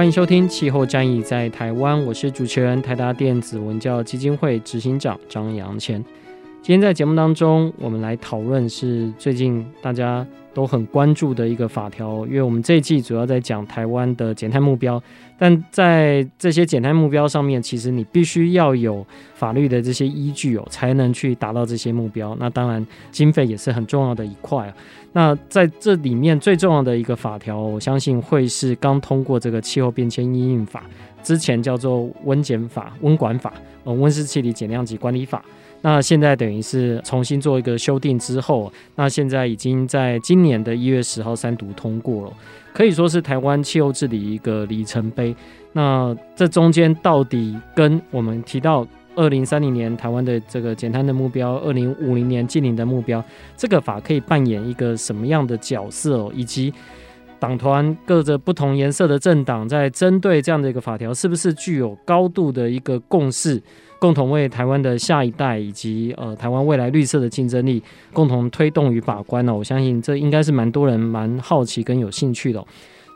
欢迎收听《气候战役在台湾》，我是主持人台达电子文教基金会执行长张扬谦。今天在节目当中，我们来讨论是最近大家都很关注的一个法条，因为我们这一季主要在讲台湾的减碳目标，但在这些减碳目标上面，其实你必须要有法律的这些依据哦，才能去达到这些目标。那当然，经费也是很重要的一块啊。那在这里面最重要的一个法条，我相信会是刚通过这个气候变迁因应法，之前叫做温减法、温管法，呃，温室气体减量及管理法。那现在等于是重新做一个修订之后，那现在已经在今年的一月十号三读通过了，可以说是台湾气候治理一个里程碑。那这中间到底跟我们提到二零三零年台湾的这个减碳的目标，二零五零年净零的目标，这个法可以扮演一个什么样的角色？以及党团各着不同颜色的政党在针对这样的一个法条，是不是具有高度的一个共识？共同为台湾的下一代以及呃台湾未来绿色的竞争力共同推动与把关呢？我相信这应该是蛮多人蛮好奇跟有兴趣的。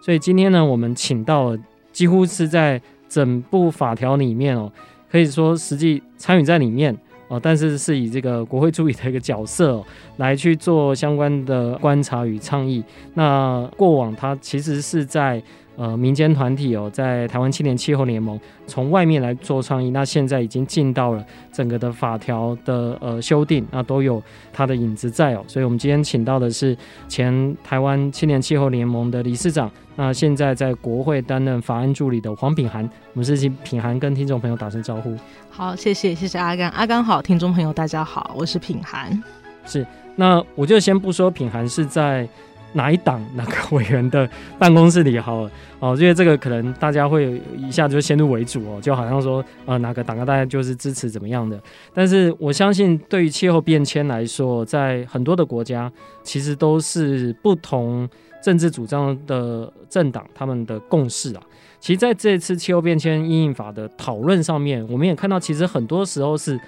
所以今天呢，我们请到几乎是在整部法条里面哦，可以说实际参与在里面哦，但是是以这个国会助理的一个角色来去做相关的观察与倡议。那过往他其实是在。呃，民间团体哦，在台湾青年气候联盟从外面来做倡议，那现在已经进到了整个的法条的呃修订，那都有它的影子在哦。所以，我们今天请到的是前台湾青年气候联盟的理事长，那现在在国会担任法案助理的黄品涵。我们是请品涵跟听众朋友打声招呼。好，谢谢，谢谢阿甘，阿甘好，听众朋友大家好，我是品涵。是，那我就先不说品涵是在。哪一党哪个委员的办公室里好了 哦，因为这个可能大家会一下就先入为主哦，就好像说呃哪个党啊，大家就是支持怎么样的。但是我相信，对于气候变迁来说，在很多的国家，其实都是不同政治主张的政党他们的共识啊。其实在这次气候变迁因应法的讨论上面，我们也看到，其实很多时候是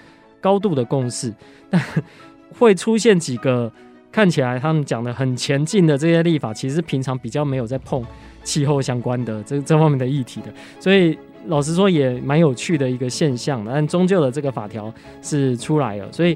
高度的共识，但 会出现几个。看起来他们讲的很前进的这些立法，其实平常比较没有在碰气候相关的这这方面的议题的，所以老实说也蛮有趣的一个现象的。但终究的这个法条是出来了，所以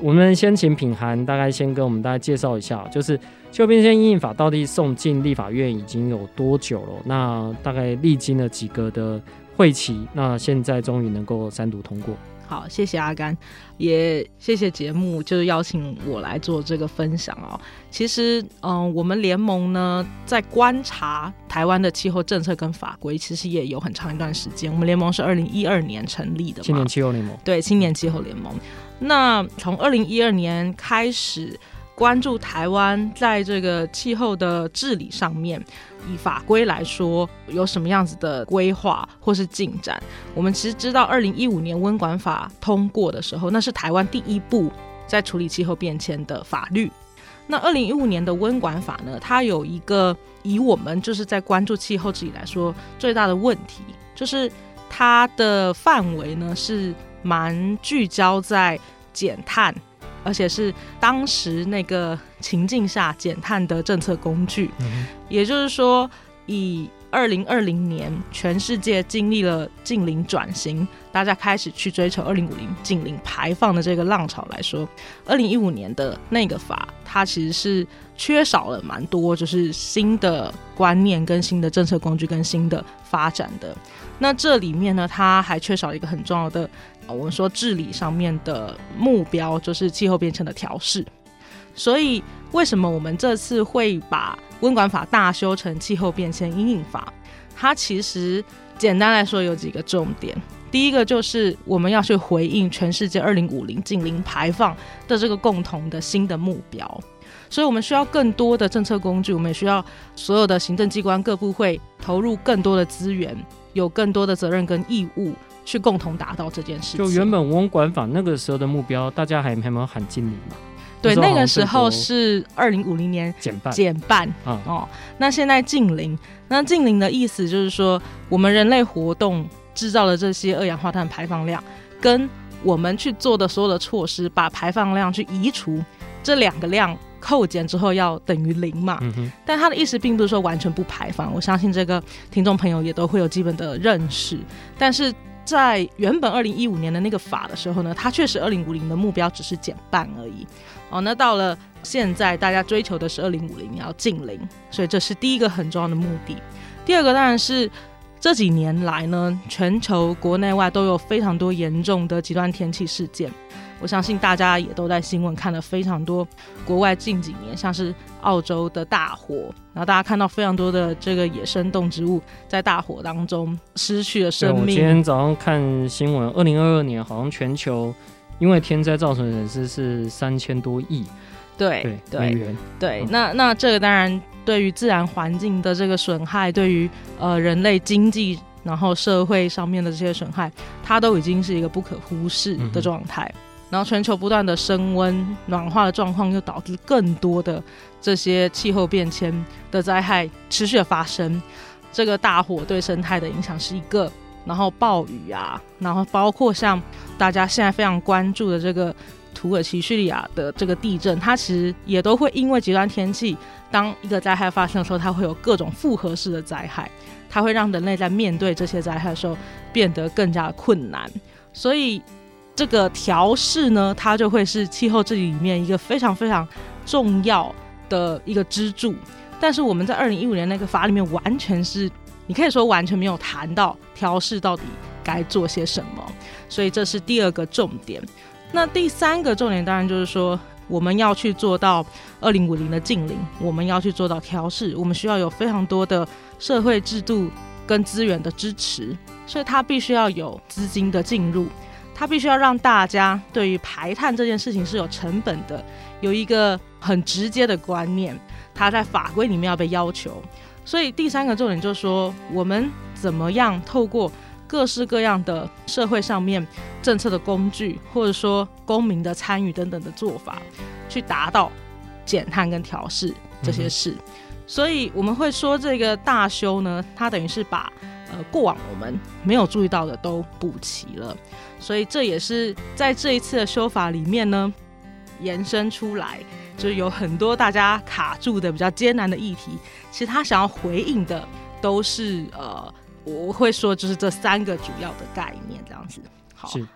我们先请品涵大概先跟我们大家介绍一下，就是气候变迁因应法到底送进立法院已经有多久了？那大概历经了几个的会期，那现在终于能够三读通过。好，谢谢阿甘，也谢谢节目，就是邀请我来做这个分享哦。其实，嗯，我们联盟呢，在观察台湾的气候政策跟法规，其实也有很长一段时间。我们联盟是二零一二年成立的，青年气候联盟。对，青年气候联盟。那从二零一二年开始。关注台湾在这个气候的治理上面，以法规来说有什么样子的规划或是进展？我们其实知道，二零一五年温管法通过的时候，那是台湾第一部在处理气候变迁的法律。那二零一五年的温管法呢，它有一个以我们就是在关注气候治理来说最大的问题，就是它的范围呢是蛮聚焦在减碳。而且是当时那个情境下减碳的政策工具，嗯、也就是说，以二零二零年全世界经历了近零转型，大家开始去追求二零五零近零排放的这个浪潮来说，二零一五年的那个法，它其实是缺少了蛮多，就是新的观念跟新的政策工具跟新的发展的。那这里面呢，它还缺少一个很重要的，我们说治理上面的目标，就是气候变迁的调试。所以，为什么我们这次会把温管法大修成气候变迁因应法？它其实简单来说有几个重点。第一个就是我们要去回应全世界二零五零净零排放的这个共同的新的目标，所以我们需要更多的政策工具，我们也需要所有的行政机关各部会投入更多的资源，有更多的责任跟义务去共同达到这件事情。就原本温管法那个时候的目标，大家还还没有喊净零嘛？对，那个时候是二零五零年减半，减半啊哦。那现在近零，那近零的意思就是说，我们人类活动制造的这些二氧化碳排放量，跟我们去做的所有的措施，把排放量去移除，这两个量扣减之后要等于零嘛。嗯哼。但他的意思并不是说完全不排放，我相信这个听众朋友也都会有基本的认识。但是在原本二零一五年的那个法的时候呢，它确实二零五零的目标只是减半而已。哦，那到了现在，大家追求的是二零五零要近零，所以这是第一个很重要的目的。第二个当然是这几年来呢，全球国内外都有非常多严重的极端天气事件。我相信大家也都在新闻看了非常多国外近几年，像是澳洲的大火，然后大家看到非常多的这个野生动植物在大火当中失去了生命。我今天早上看新闻，二零二二年好像全球。因为天灾造成的损失是三千多亿，对对，对，那那这个当然对于自然环境的这个损害，对于呃人类经济然后社会上面的这些损害，它都已经是一个不可忽视的状态。嗯、然后全球不断的升温暖化的状况，又导致更多的这些气候变迁的灾害持续的发生。这个大火对生态的影响是一个。然后暴雨啊，然后包括像大家现在非常关注的这个土耳其叙利亚的这个地震，它其实也都会因为极端天气，当一个灾害发生的时候，它会有各种复合式的灾害，它会让人类在面对这些灾害的时候变得更加困难。所以这个调试呢，它就会是气候治理里面一个非常非常重要的一个支柱。但是我们在二零一五年那个法里面完全是。你可以说完全没有谈到调试到底该做些什么，所以这是第二个重点。那第三个重点当然就是说，我们要去做到二零五零的近零，我们要去做到调试，我们需要有非常多的社会制度跟资源的支持，所以它必须要有资金的进入，它必须要让大家对于排碳这件事情是有成本的，有一个很直接的观念，它在法规里面要被要求。所以第三个重点就是说，我们怎么样透过各式各样的社会上面政策的工具，或者说公民的参与等等的做法，去达到减碳跟调试这些事。嗯、所以我们会说，这个大修呢，它等于是把呃过往我们没有注意到的都补齐了。所以这也是在这一次的修法里面呢，延伸出来。就是有很多大家卡住的比较艰难的议题，其实他想要回应的都是呃，我会说就是这三个主要的概念这样子。好，是，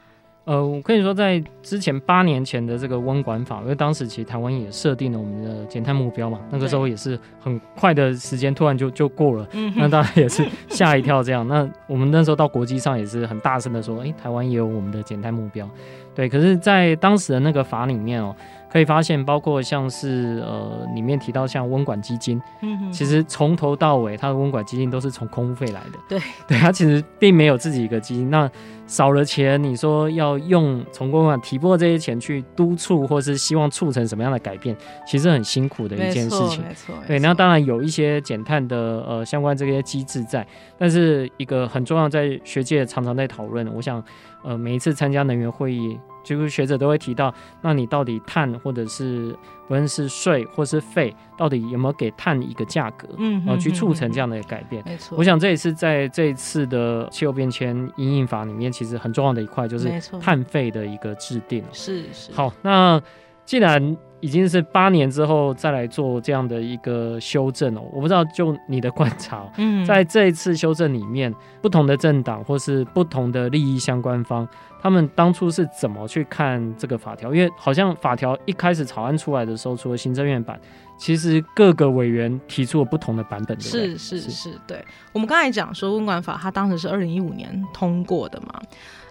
呃，我可以说，在之前八年前的这个温管法，因为当时其实台湾也设定了我们的减碳目标嘛，那个时候也是很快的时间，突然就就过了，嗯，那当然也是吓一跳这样。那我们那时候到国际上也是很大声的说，哎、欸，台湾也有我们的减碳目标，对。可是，在当时的那个法里面哦、喔。可以发现，包括像是呃，里面提到像温管基金，嗯哼，其实从头到尾，它的温管基金都是从空费来的。对，对，它其实并没有自己一个基金。那少了钱，你说要用从公管提拨这些钱去督促，或是希望促成什么样的改变，其实很辛苦的一件事情。没错，对。那当然有一些减碳的呃相关这些机制在，但是一个很重要，在学界常常在讨论。我想，呃，每一次参加能源会议。就是学者都会提到，那你到底碳或者是不论是税或是费，到底有没有给碳一个价格，嗯，然后去促成这样的改变？没错，我想这也是在这一次的气候变迁因应法里面，其实很重要的一块，就是碳费的一个制定。是是。好，那既然已经是八年之后再来做这样的一个修正哦，我不知道就你的观察，嗯，在这一次修正里面，不同的政党或是不同的利益相关方，他们当初是怎么去看这个法条？因为好像法条一开始草案出来的时候，除了行政院版，其实各个委员提出了不同的版本。是是是，是，对。我们刚才讲说温管法，它当时是二零一五年通过的嘛，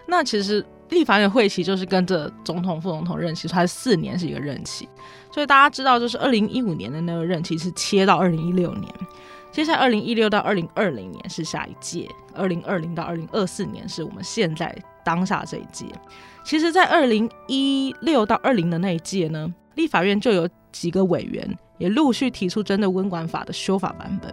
那其实。立法院会期就是跟着总统、副总统任期，它四年是一个任期，所以大家知道，就是二零一五年的那个任期是切到二零一六年，接下来二零一六到二零二零年是下一届，二零二零到二零二四年是我们现在当下这一届。其实，在二零一六到二零的那一届呢，立法院就有几个委员也陆续提出针对温管法的修法版本。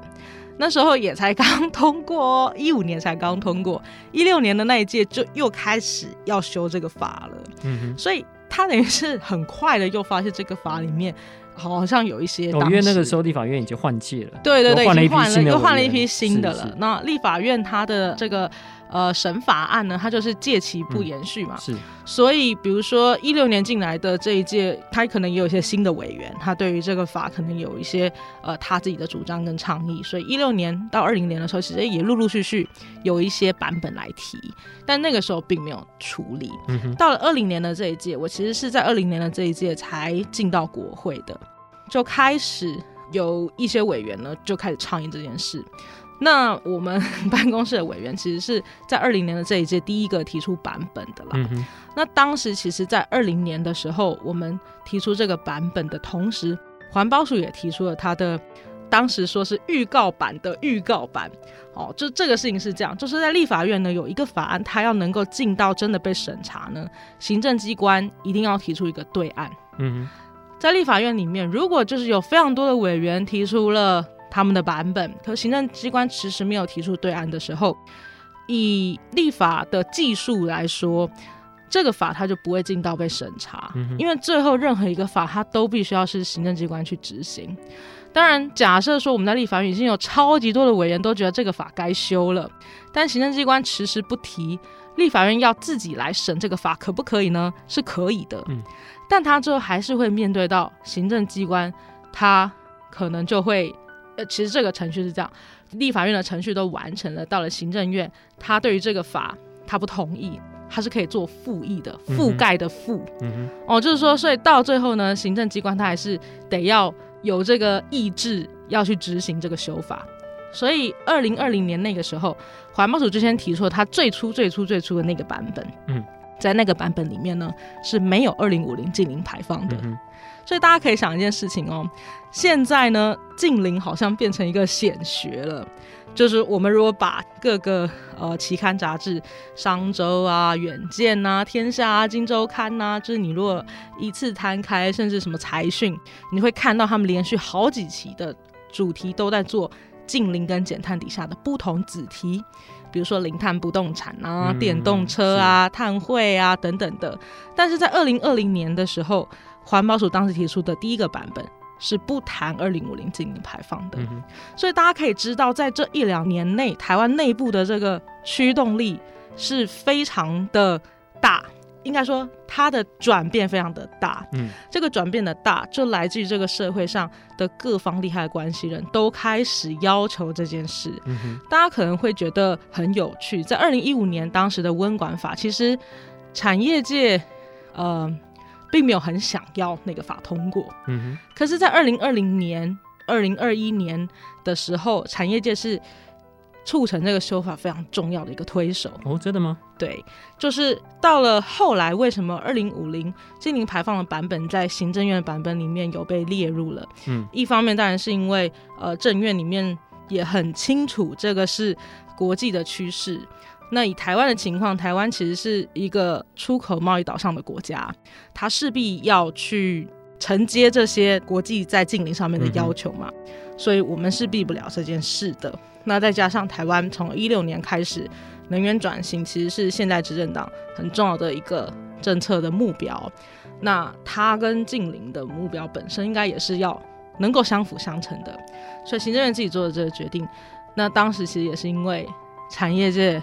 那时候也才刚通过哦，一五年才刚通过，一六年的那一届就又开始要修这个法了。嗯哼，所以他等于是很快的又发现这个法里面好像有一些，哦，因为那个时候立法院已经换届了，对对对，换了一批新的，又换了一批新的了。那立法院他的这个。呃，审法案呢，它就是借期不延续嘛，嗯、是，所以比如说一六年进来的这一届，他可能也有一些新的委员，他对于这个法可能有一些呃他自己的主张跟倡议，所以一六年到二零年的时候，其实也陆陆续续有一些版本来提，但那个时候并没有处理。嗯、到了二零年的这一届，我其实是在二零年的这一届才进到国会的，就开始有一些委员呢就开始倡议这件事。那我们 办公室的委员其实是在二零年的这一届第一个提出版本的啦。嗯、那当时其实，在二零年的时候，我们提出这个版本的同时，环保署也提出了他的，当时说是预告版的预告版。哦，就这个事情是这样，就是在立法院呢有一个法案，它要能够进到真的被审查呢，行政机关一定要提出一个对案。嗯，在立法院里面，如果就是有非常多的委员提出了。他们的版本，可行政机关迟迟没有提出对案的时候，以立法的技术来说，这个法它就不会进到被审查，嗯，因为最后任何一个法它都必须要是行政机关去执行。当然，假设说我们在立法院已经有超级多的委员都觉得这个法该修了，但行政机关迟迟不提，立法院要自己来审这个法可不可以呢？是可以的，嗯，但他最后还是会面对到行政机关，他可能就会。呃，其实这个程序是这样，立法院的程序都完成了，到了行政院，他对于这个法他不同意，他是可以做复议的，覆盖的覆，嗯，哦，就是说，所以到最后呢，行政机关他还是得要有这个意志要去执行这个修法。所以二零二零年那个时候，环保署就先提出了他最初最初最初的那个版本，嗯，在那个版本里面呢是没有二零五零近零排放的。嗯所以大家可以想一件事情哦，现在呢，近零好像变成一个显学了。就是我们如果把各个呃期刊杂志，《商周》啊、《远见》呐、《天下》啊、《金周刊》呐，就是你如果一次摊开，甚至什么财讯，你会看到他们连续好几期的主题都在做净零跟减碳底下的不同子题，比如说零碳不动产啊、嗯、电动车啊、碳汇啊等等的。但是在二零二零年的时候。环保署当时提出的第一个版本是不谈二零五零净零排放的，嗯，所以大家可以知道，在这一两年内，台湾内部的这个驱动力是非常的大，应该说它的转变非常的大。嗯，这个转变的大，就来自于这个社会上的各方利害关系人都开始要求这件事。嗯，大家可能会觉得很有趣，在二零一五年当时的温管法，其实产业界，呃。并没有很想要那个法通过，嗯哼。可是，在二零二零年、二零二一年的时候，产业界是促成这个修法非常重要的一个推手。哦，真的吗？对，就是到了后来，为什么二零五零净零排放的版本在行政院的版本里面有被列入了？嗯，一方面当然是因为呃，政院里面也很清楚这个是国际的趋势。那以台湾的情况，台湾其实是一个出口贸易岛上的国家，它势必要去承接这些国际在净零上面的要求嘛，嗯，所以我们是避不了这件事的。那再加上台湾从一六年开始能源转型，其实是现在执政党很重要的一个政策的目标。那它跟近邻的目标本身应该也是要能够相辅相成的，所以行政院自己做的这个决定，那当时其实也是因为产业界。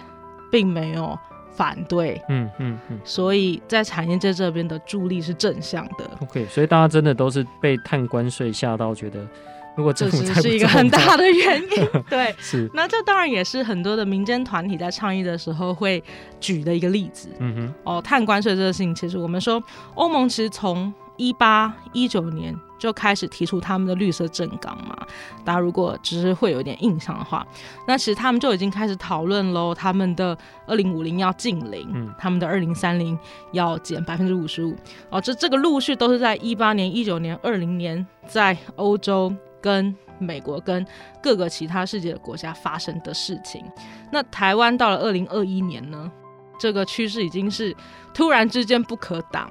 并没有反对，嗯嗯嗯，所以在产业界这边的助力是正向的。OK，所以大家真的都是被碳关税吓到，觉得如果这是一个很大的原因。对，是。那这当然也是很多的民间团体在倡议的时候会举的一个例子。嗯哼，哦，碳关税这个事情，其实我们说欧盟其实从一八一九年就开始提出他们的绿色政纲嘛，大家如果只是会有一点印象的话，那其实他们就已经开始讨论喽，他们的二零五零要净零，嗯，他们的二零三零要减百分之五十五，哦，这这个陆续都是在一八年、一九年、二零年，在欧洲跟美国跟各个其他世界的国家发生的事情。那台湾到了二零二一年呢，这个趋势已经是突然之间不可挡。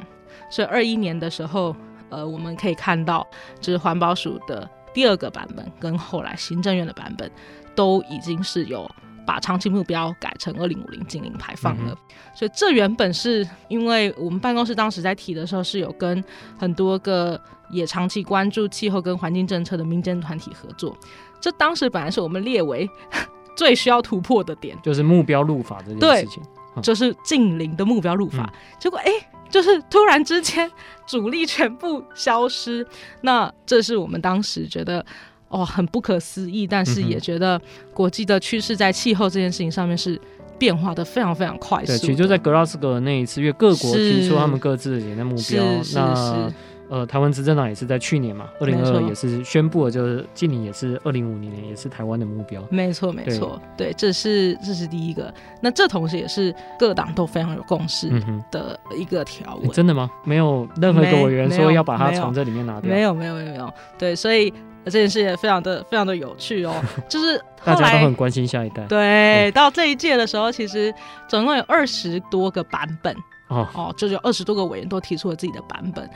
所以二一年的时候，呃，我们可以看到，就是环保署的第二个版本，跟后来行政院的版本，都已经是有把长期目标改成二零五零净零排放了。嗯、所以这原本是因为我们办公室当时在提的时候，是有跟很多个也长期关注气候跟环境政策的民间团体合作。这当时本来是我们列为 最需要突破的点，就是目标入法这件事情，对，就是净零的目标入法。嗯、结果哎。就是突然之间 主力全部消失，那这是我们当时觉得哦很不可思议，但是也觉得国际的趋势在气候这件事情上面是变化的非常非常快速。对，其实就在格拉斯哥那一次，因为各国提出他们各自的减碳目标，那。呃，台湾执政党也是在去年嘛，二零二二也是宣布了，就是今年也是二零五零年也是台湾的目标。没错，没错，对，这是这是第一个。那这同时也是各党都非常有共识的一个条文。欸。真的吗？没有任何一个委员说要把它从这里面拿掉？没有，没有，没有，没有。对，所以这件事也非常的非常的有趣哦。就是大家都很关心下一代。对，到这一届的时候，其实总共有二十多个版本哦哦，就是有二十多个委员都提出了自己的版本。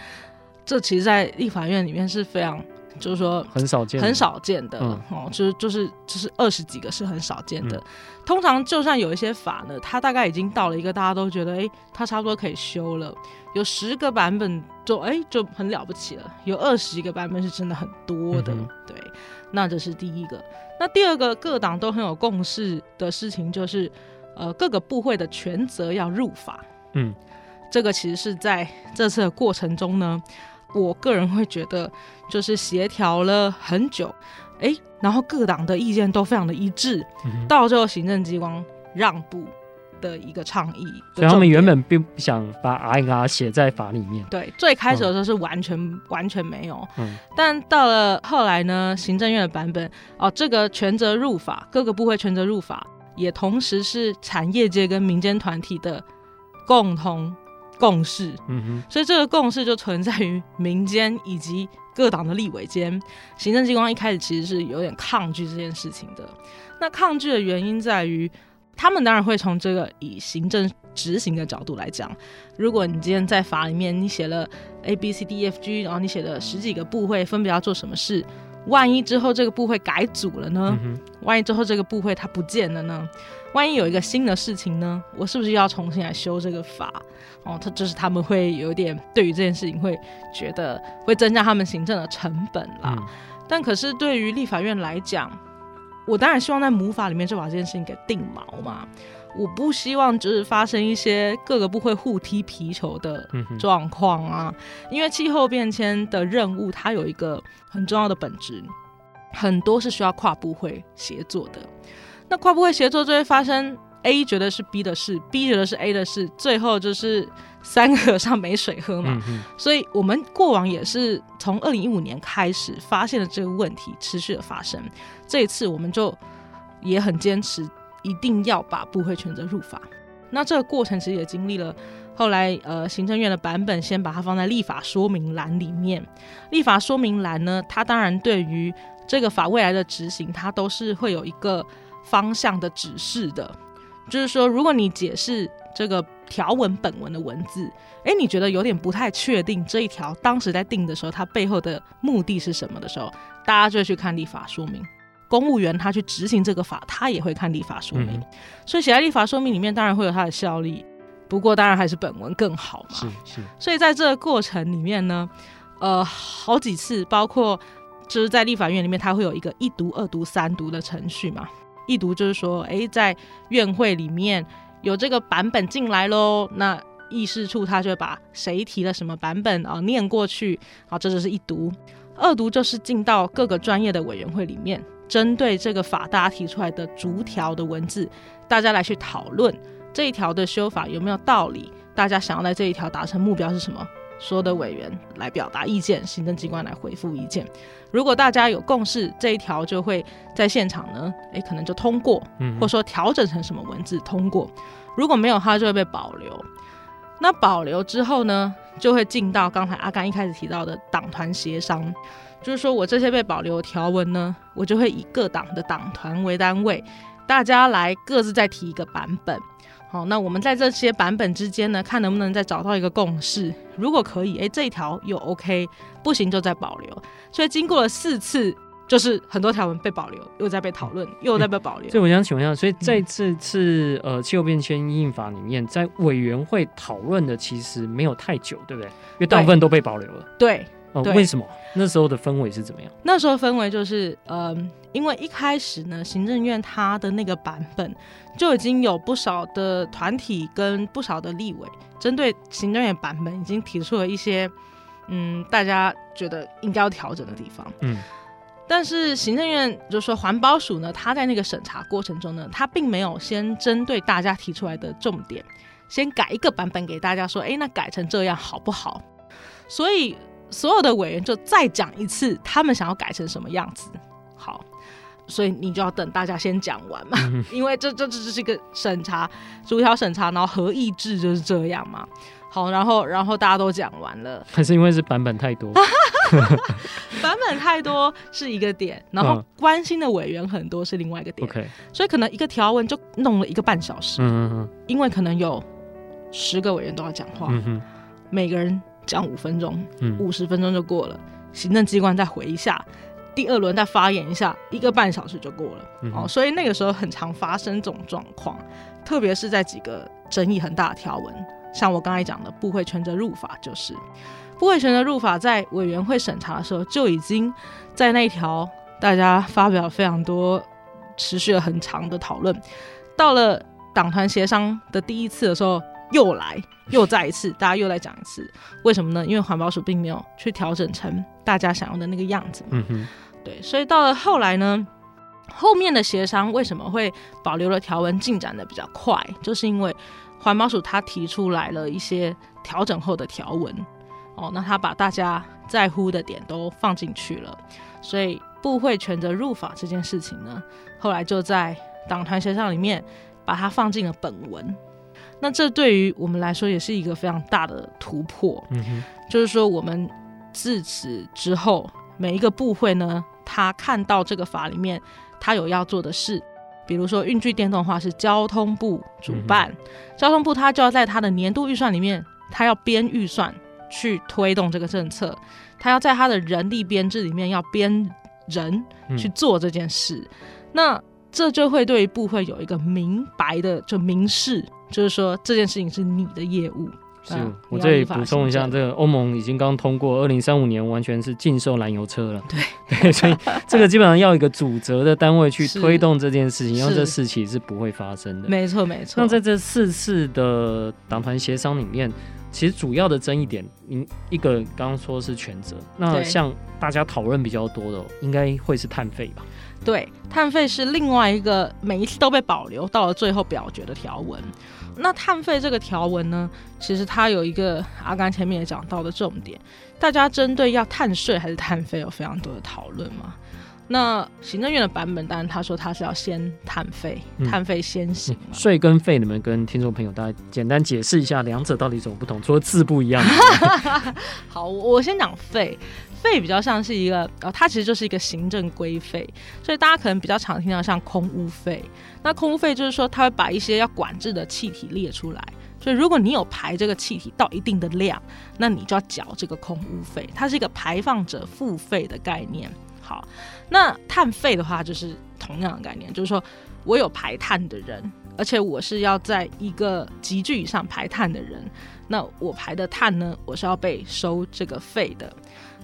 这其实，在立法院里面是非常，就是说很少见，很少见的哦，就是就是就是二十几个是很少见的。通常就算有一些法呢，它大概已经到了一个大家都觉得，哎，它差不多可以修了。有十个版本就哎就很了不起了，有二十一个版本是真的很多的。对，那这是第一个。那第二个，各党都很有共识的事情就是，呃，各个部会的权责要入法。嗯，这个其实是在这次的过程中呢。我个人会觉得，就是协调了很久，哎，然后各党的意见都非常的一致，嗯、到最后行政机关让步的一个倡议。所以他们原本并不想把 RNR 写在法里面。对，最开始的时候是完全、嗯、完全没有。嗯。但到了后来呢，行政院的版本，哦，这个权责入法，各个部会权责入法，也同时是产业界跟民间团体的共同。共识，嗯哼，所以这个共识就存在于民间以及各党的立委间。行政机关一开始其实是有点抗拒这件事情的。那抗拒的原因在于，他们当然会从这个以行政执行的角度来讲。如果你今天在法里面你写了 A B C D E F G，然后你写了十几个部会分别要做什么事，万一之后这个部会改组了呢？嗯，万一之后这个部会它不见了呢？万一有一个新的事情呢？我是不是要重新来修这个法？哦，他就是他们会有点对于这件事情会觉得会增加他们行政的成本啦。嗯、但可是对于立法院来讲，我当然希望在母法里面就把这件事情给定锚嘛。我不希望就是发生一些各个部会互踢皮球的状况啊。嗯、因为气候变迁的任务，它有一个很重要的本质，很多是需要跨部会协作的。那跨部会协作就会发生 A 觉得是 B 的事，B 觉得是 A 的事，最后就是三个和尚没水喝嘛。嗯、所以，我们过往也是从二零一五年开始发现了这个问题，持续的发生。这一次，我们就也很坚持，一定要把部会权责入法。那这个过程其实也经历了后来呃行政院的版本，先把它放在立法说明栏里面。立法说明栏呢，它当然对于这个法未来的执行，它都是会有一个。方向的指示的，就是说，如果你解释这个条文本文的文字，诶，你觉得有点不太确定这一条当时在定的时候，它背后的目的是什么的时候，大家就去看立法说明。公务员他去执行这个法，他也会看立法说明。嗯、所以写在立法说明里面，当然会有它的效力。不过，当然还是本文更好嘛。是是。所以在这个过程里面呢，呃，好几次，包括就是在立法院里面，它会有一个一读、二读、三读的程序嘛。一读就是说，诶，在院会里面有这个版本进来喽，那议事处他就会把谁提了什么版本啊念过去，好，这就是一读。二读就是进到各个专业的委员会里面，针对这个法大家提出来的逐条的文字，大家来去讨论这一条的修法有没有道理，大家想要在这一条达成目标是什么？所有的委员来表达意见，行政机关来回复意见。如果大家有共识，这一条就会在现场呢，诶、欸，可能就通过，或者说调整成什么文字通过。如果没有，它就会被保留。那保留之后呢，就会进到刚才阿甘一开始提到的党团协商，就是说我这些被保留的条文呢，我就会以各党的党团为单位，大家来各自再提一个版本。好，那我们在这些版本之间呢，看能不能再找到一个共识。如果可以，哎，这一条又 OK，不行就再保留。所以经过了四次，就是很多条文被保留，又在被讨论，又在被保留。所以我想请问一下，所以在这次呃气候变迁因应法里面，在委员会讨论的其实没有太久，对不对？因为大部分都被保留了。对。哦，为什么那时候的氛围是怎么样？那时候氛围就是，嗯、呃，因为一开始呢，行政院它的那个版本就已经有不少的团体跟不少的立委针对行政院版本已经提出了一些，嗯，大家觉得应该要调整的地方。嗯，但是行政院就是说环保署呢，它在那个审查过程中呢，它并没有先针对大家提出来的重点，先改一个版本给大家说，哎，那改成这样好不好？所以。所有的委员就再讲一次，他们想要改成什么样子？好，所以你就要等大家先讲完嘛，嗯、因为这这这这是一个审查，逐条审查，然后合议制就是这样嘛。好，然后然后大家都讲完了，还是因为是版本太多，版本太多是一个点，然后关心的委员很多是另外一个点。所以可能一个条文就弄了一个半小时，嗯嗯嗯，因为可能有十个委员都要讲话，每个人。讲五分钟，五十分钟就过了。嗯、行政机关再回一下，第二轮再发言一下，一个半小时就过了。嗯、哦，所以那个时候很常发生这种状况，特别是在几个争议很大的条文，像我刚才讲的部会权责入法，就是部会权责入法在委员会审查的时候就已经在那一条大家发表非常多、持续了很长的讨论，到了党团协商的第一次的时候。又来，又再一次，大家又来讲一次，为什么呢？因为环保署并没有去调整成大家想要的那个样子嘛。嗯哼，对，所以到了后来呢，后面的协商为什么会保留了条文进展的比较快？就是因为环保署他提出来了一些调整后的条文，哦，那他把大家在乎的点都放进去了，所以部会权责入法这件事情呢，后来就在党团协商里面把它放进了本文。那这对于我们来说也是一个非常大的突破，嗯哼，就是说我们自此之后，每一个部会呢，他看到这个法里面他有要做的事，比如说运具电动化是交通部主办，嗯、交通部他就要在他的年度预算里面，他要编预算去推动这个政策，他要在他的人力编制里面要编人去做这件事，嗯、那这就会对于部会有一个明白的就明示。就是说这件事情是你的业务。是、嗯、我这里补充一下，这个欧盟已经刚通过，二零三五年完全是禁售燃油车了。对 对，所以这个基本上要一个主责的单位去推动这件事情，因为这事情是不会发生的。没错没错。那在这四次的党团协商里面，其实主要的争议点，您一个刚刚说是全责，那像大家讨论比较多的，应该会是碳费吧？对，碳费是另外一个每一次都被保留到了最后表决的条文。那碳费这个条文呢，其实它有一个阿甘前面也讲到的重点，大家针对要碳税还是碳费有非常多的讨论嘛。那行政院的版本当然他说他是要先碳费，碳费先行。税、嗯、跟费，你们跟听众朋友大家简单解释一下两者到底怎么不同，除了字不一样。好，我先讲费。费比较像是一个，呃，它其实就是一个行政规费，所以大家可能比较常听到像空污费。那空污费就是说，它会把一些要管制的气体列出来，所以如果你有排这个气体到一定的量，那你就要缴这个空污费，它是一个排放者付费的概念。好，那碳费的话就是同样的概念，就是说我有排碳的人，而且我是要在一个集聚以上排碳的人，那我排的碳呢，我是要被收这个费的。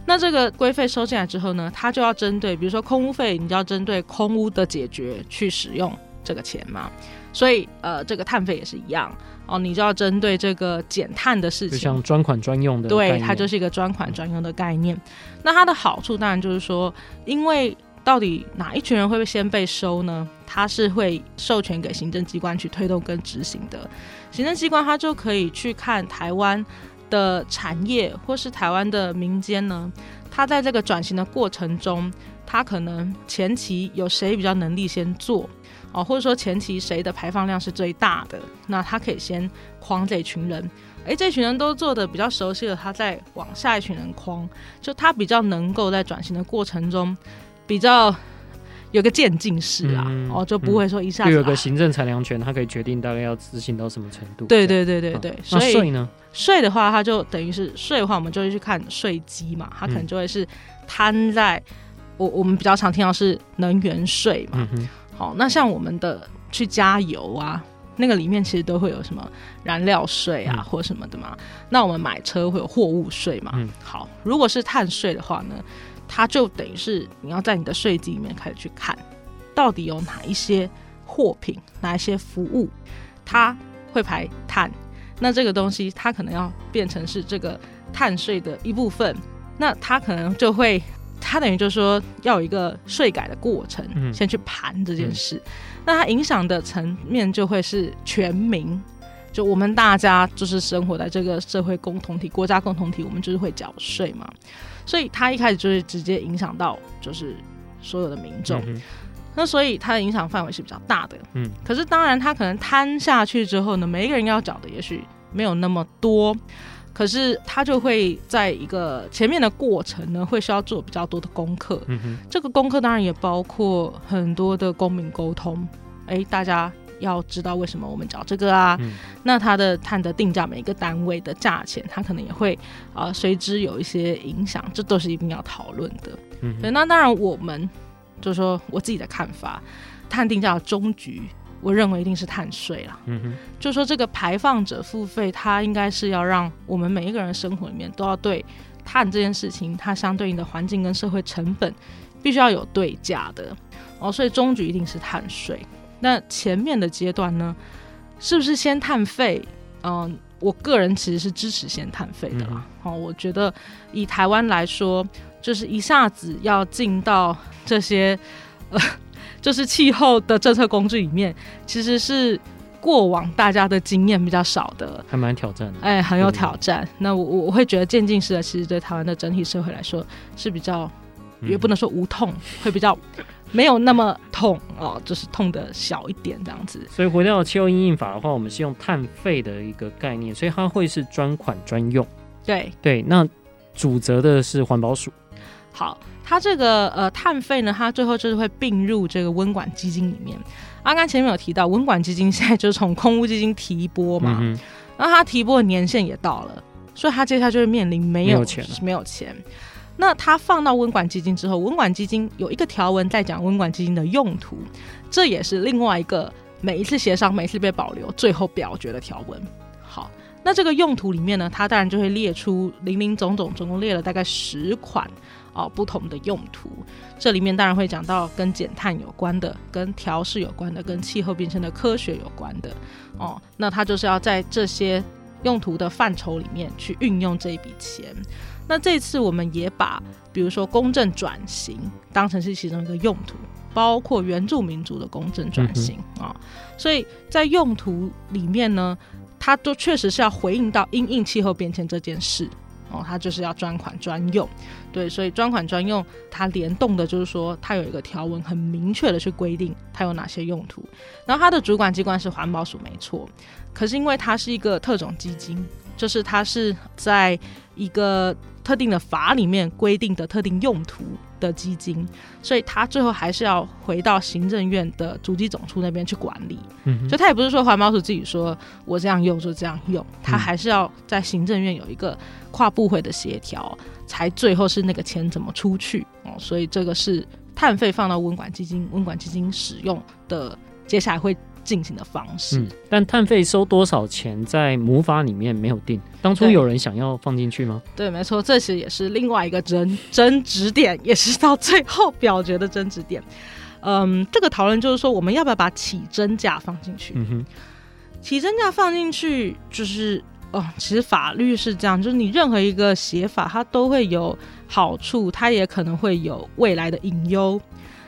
那这个规费收进来之后呢，它就要针对，比如说空屋费，你就要针对空屋的解决去使用这个钱嘛。所以呃，这个碳费也是一样哦，你就要针对这个减碳的事情，就像专款专用的，对，它就是一个专款专用的概念。那它的好处当然就是说，因为到底哪一群人会先被收呢？它是会授权给行政机关去推动跟执行的。行政机关它就可以去看台湾的产业或是台湾的民间呢，它在这个转型的过程中，它可能前期有谁比较能力先做哦，或者说前期谁的排放量是最大的，那它可以先框这群人。诶，这群人都做的比较熟悉了，他再往下一群人框，就他比较能够在转型的过程中。比较有个渐进式啊，嗯、哦，就不会说一下有个行政裁量权，他可以决定大概要执行到什么程度。对对对对对，所以税呢？税的话，它就等于是税的话，我们就会去看税基嘛，它可能就会是摊在、嗯、我我们比较常听到是能源税嘛。好、嗯哦，那像我们的去加油啊，那个里面其实都会有什么燃料税啊、嗯、或什么的嘛。那我们买车会有货物税嘛。嗯，好，如果是碳税的话呢？它就等于是你要在你的税基里面开始去看，到底有哪一些货品、哪一些服务，它会排碳，那这个东西它可能要变成是这个碳税的一部分，那它可能就会，它等于就是说要有一个税改的过程，嗯、先去盘这件事，嗯、那它影响的层面就会是全民，就我们大家就是生活在这个社会共同体、国家共同体，我们就是会缴税嘛。所以它一开始就是直接影响到就是所有的民众，嗯、那所以它的影响范围是比较大的。嗯，可是当然它可能摊下去之后呢，每一个人要缴的也许没有那么多，可是它就会在一个前面的过程呢，会需要做比较多的功课。这个功课当然也包括很多的公民沟通，哎，大家。要知道为什么我们找这个啊？嗯、那它的碳的定价，每一个单位的价钱，它可能也会啊随之有一些影响，这都是一定要讨论的。嗯，对，那当然我们就是说我自己的看法，碳定价的终局，我认为一定是碳税啦。嗯哼，就是说这个排放者付费，它应该是要让我们每一个人生活里面都要对碳这件事情，它相对应的环境跟社会成本，必须要有对价的哦，所以终局一定是碳税。那前面的阶段呢，是不是先碳费？嗯、呃，我个人其实是支持先碳费的啦。哦，我觉得以台湾来说，就是一下子要进到这些呃，就是气候的政策工具里面，其实是过往大家的经验比较少的，还蛮挑战的。哎，很有挑战。嗯、那我我会觉得渐进式的，其实对台湾的整体社会来说是比较，嗯、也不能说无痛，会比较。没有那么痛哦，就是痛的小一点这样子。所以回到气候阴应法的话，我们是用碳费的一个概念，所以它会是专款专用。对对，那主责的是环保署。好，它这个呃碳费呢，它最后就是会并入这个温管基金里面。刚刚前面有提到，温管基金现在就是从空屋基金提拨嘛，然后它提拨的年限也到了，所以它接下来就会面临没有，没有钱，没有钱。那它放到温管基金之后，温管基金有一个条文在讲温管基金的用途，这也是另外一个每一次协商、每一次被保留、最后表决的条文。好，那这个用途里面呢，它当然就会列出林林总总，总共列了大概十款哦不同的用途。这里面当然会讲到跟减碳有关的、跟调适有关的、跟气候变迁的科学有关的哦。那它就是要在这些用途的范畴里面去运用这一笔钱。那这次我们也把，比如说公正转型当成是其中一个用途，包括原住民族的公正转型啊、嗯哦，所以在用途里面呢，它都确实是要回应到因应气候变迁这件事哦，它就是要专款专用，对，所以专款专用它联动的就是说，它有一个条文很明确的去规定它有哪些用途，然后它的主管机关是环保署没错，可是因为它是一个特种基金，就是它是在一个。特定的法里面规定的特定用途的基金，所以他最后还是要回到行政院的主机总处那边去管理。嗯哼，所以他也不是说环保署自己说我这样用就这样用，他还是要在行政院有一个跨部会的协调，才最后是那个钱怎么出去哦。所以这个是碳费放到温管基金，温管基金使用的，接下来会。进行的方式，嗯、但碳费收多少钱在母法里面没有定。当初有人想要放进去吗？对，没错，这其实也是另外一个争 争执点，也是到最后表决的争执点。嗯，这个讨论就是说，我们要不要把起征价放进去？嗯哼，起征价放进去，就是哦，其实法律是这样，就是你任何一个写法，它都会有好处，它也可能会有未来的隐忧。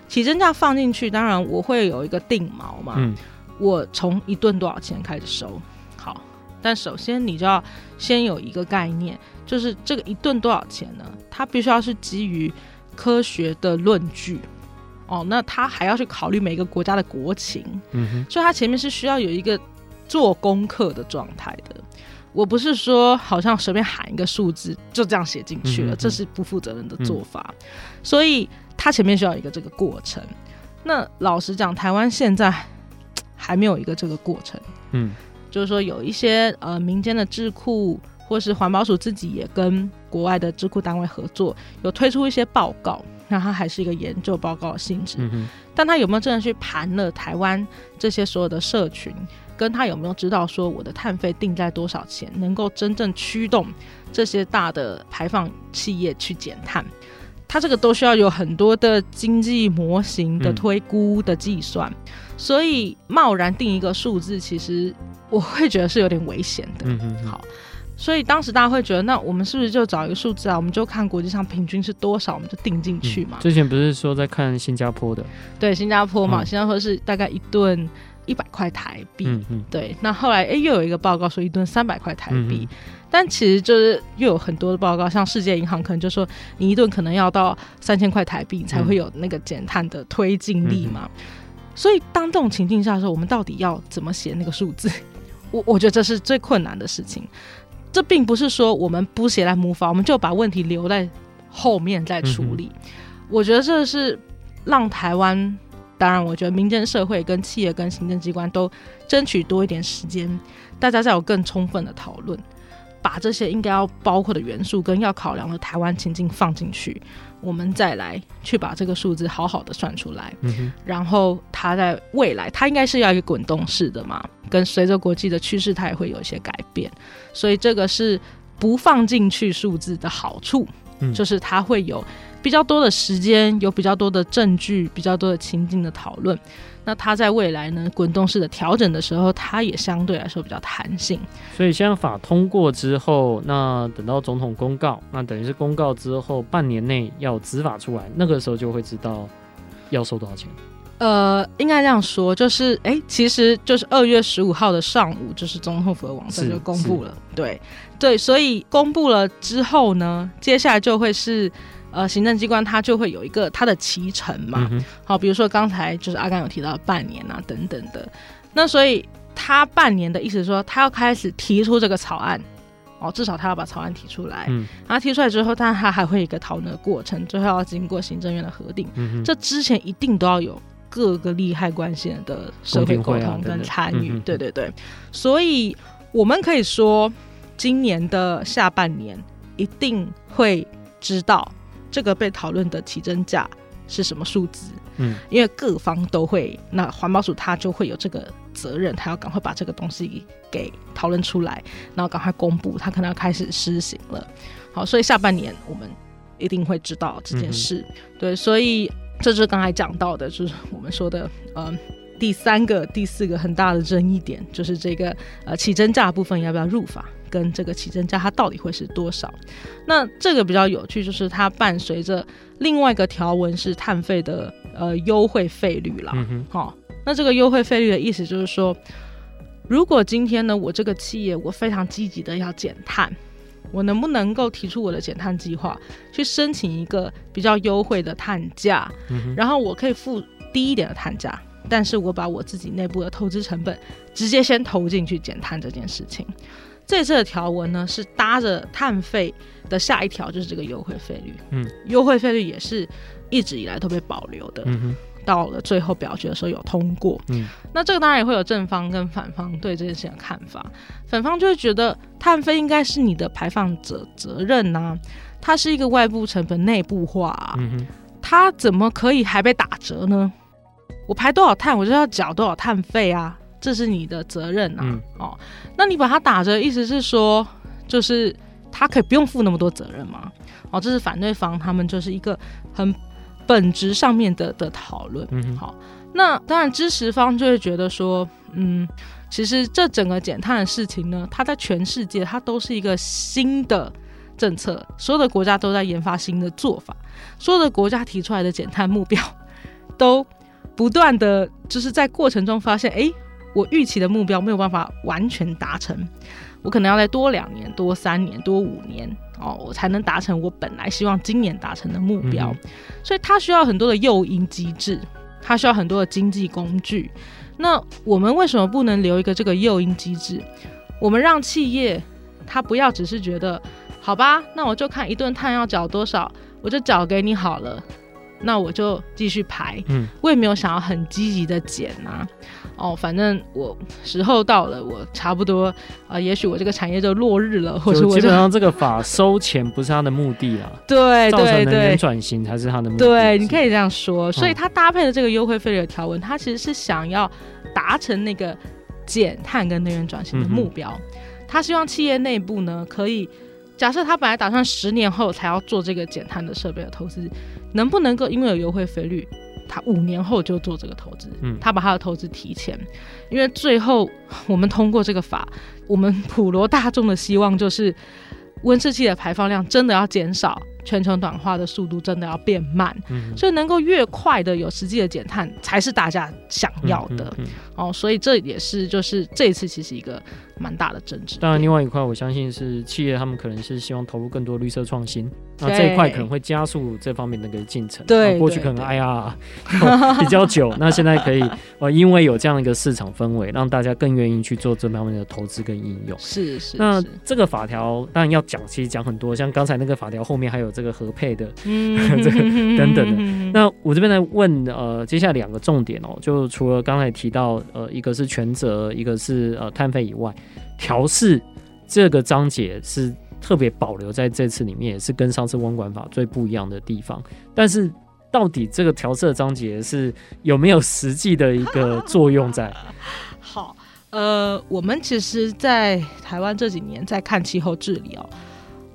起征价放进去，当然我会有一个定锚嘛，嗯、我从一顿多少钱开始收，好，但首先你就要先有一个概念，就是这个一顿多少钱呢？它必须要是基于科学的论据。哦，那他还要去考虑每个国家的国情，所以他前面是需要有一个做功课的状态的。我不是说好像随便喊一个数字就这样写进去了，嗯，这是不负责任的做法。嗯、所以他前面需要一个这个过程。那老实讲，台湾现在还没有一个这个过程。嗯，就是说有一些呃民间的智库或是环保署自己也跟国外的智库单位合作，有推出一些报告。那它还是一个研究报告的性质，嗯、哼但他有没有真的去盘了台湾这些所有的社群，跟他有没有知道说我的碳费定在多少钱，能够真正驱动这些大的排放企业去减碳？它这个都需要有很多的经济模型的推估的计算，嗯、所以贸然定一个数字，其实我会觉得是有点危险的。嗯、哼好。所以当时大家会觉得，那我们是不是就找一个数字啊？我们就看国际上平均是多少，我们就定进去嘛。嗯、之前不是说在看新加坡的？对，新加坡嘛，嗯、新加坡是大概一吨一百块台币。嗯嗯。对，那后来哎又有一个报告说一吨三百块台币，嗯、但其实就是又有很多的报告，像世界银行可能就说你一吨可能要到三千块台币才会有那个减碳的推进力嘛。嗯、所以当这种情境下的时候，我们到底要怎么写那个数字？我我觉得这是最困难的事情。这并不是说我们不写来模仿，我们就把问题留在后面再处理。嗯、我觉得这是让台湾，当然，我觉得民间社会跟企业跟行政机关都争取多一点时间，大家再有更充分的讨论，把这些应该要包括的元素跟要考量的台湾情境放进去。我们再来去把这个数字好好的算出来，嗯、然后它在未来，它应该是要一个滚动式的嘛，跟随着国际的趋势，它也会有一些改变，所以这个是不放进去数字的好处，嗯、就是它会有比较多的时间，有比较多的证据，比较多的情境的讨论。那它在未来呢，滚动式的调整的时候，它也相对来说比较弹性。所以，现在法通过之后，那等到总统公告，那等于是公告之后半年内要执法出来，那个时候就会知道要收多少钱。呃，应该这样说，就是哎、欸，其实就是二月十五号的上午，就是总统府的网站就公布了。对对，所以公布了之后呢，接下来就会是。呃，行政机关它就会有一个它的期程嘛，嗯、好，比如说刚才就是阿甘有提到半年啊等等的，那所以他半年的意思是说，他要开始提出这个草案，哦，至少他要把草案提出来，嗯，然后提出来之后，但他还会有一个讨论的过程，最后要经过行政院的核定，嗯、哼。这之前一定都要有各个利害关系人的社会沟通跟参与，啊、对，对对对，所以我们可以说，今年的下半年一定会知道。这个被讨论的起征价是什么数字？嗯，因为各方都会，那环保署他就会有这个责任，他要赶快把这个东西给讨论出来，然后赶快公布，他可能要开始施行了。好，所以下半年我们一定会知道这件事。嗯、对，所以这就是刚才讲到的，就是我们说的，呃，第三个、第四个很大的争议点，就是这个呃起征价部分要不要入法？跟这个起征价它到底会是多少？那这个比较有趣，就是它伴随着另外一个条文是碳费的呃优惠费率啦。好、嗯哼哦，那这个优惠费率的意思就是说，如果今天呢，我这个企业我非常积极的要减碳，我能不能够提出我的减碳计划，去申请一个比较优惠的碳价，嗯、然后我可以付低一点的碳价，但是我把我自己内部的投资成本直接先投进去减碳这件事情。这次的条文呢，是搭着碳费的下一条，就是这个优惠费率。嗯，优惠费率也是一直以来都被保留的。嗯哼，到了最后表决的时候有通过。嗯，那这个当然也会有正方跟反方对这件事情的看法。反方就会觉得碳费应该是你的排放者责任呐、啊，它是一个外部成本内部化、啊。嗯哼，它怎么可以还被打折呢？我排多少碳，我就要缴多少碳费啊。这是你的责任呐、啊，嗯、哦，那你把它打折，意思是说，就是他可以不用负那么多责任吗？哦，这是反对方他们就是一个很本质上面的的讨论。嗯，好，那当然支持方就会觉得说，嗯，其实这整个减碳的事情呢，它在全世界它都是一个新的政策，所有的国家都在研发新的做法，所有的国家提出来的减碳目标都不断的就是在过程中发现，哎，我预期的目标没有办法完全达成，我可能要再多两年、多三年、多五年。哦，我才能达成我本来希望今年达成的目标，嗯、所以它需要很多的诱因机制，它需要很多的经济工具。那我们为什么不能留一个这个诱因机制？我们让企业它不要只是觉得，好吧，那我就看一顿碳要缴多少，我就缴给你好了，那我就继续排。嗯，我也没有想要很积极的减啊。哦，反正我时候到了，我差不多啊、呃，也许我这个产业就落日了，或者我基本上这个法收钱不是他的目的啊，对对对，能源转型才是他的目的。对，你可以这样说。所以他搭配的这个优惠费率的条文，他其实是想要达成那个减碳跟能源转型的目标。他、嗯、希望企业内部呢，可以假设他本来打算十年后才要做这个减碳的设备的投资，能不能够因为有优惠费率？他五年后就做这个投资，嗯，他把他的投资提前，因为最后我们通过这个法，我们普罗大众的希望就是温室气的排放量真的要减少。全球暖化的速度真的要变慢，嗯、所以能够越快的有实际的减碳，才是大家想要的。嗯嗯嗯、哦，所以这也是就是这一次其实一个蛮大的争执。当然，另外一块我相信是企业他们可能是希望投入更多绿色创新，那这一块可能会加速这方面的一个进程。对，过去可能哎呀 比较久，那现在可以呃，因为有这样一个市场氛围，让大家更愿意去做这方面的投资跟应用。是是。那这个法条当然要讲，其实讲很多，像刚才那个法条后面还有。这个合配的，嗯，这个等等的。那我这边来问，呃，接下来两个重点哦，就除了刚才提到，呃，一个是权责，一个是呃碳费以外，调试这个章节是特别保留在这次里面，也是跟上次温管法最不一样的地方。但是到底这个调色章节是有没有实际的一个作用在？好，呃，我们其实，在台湾这几年在看气候治理哦。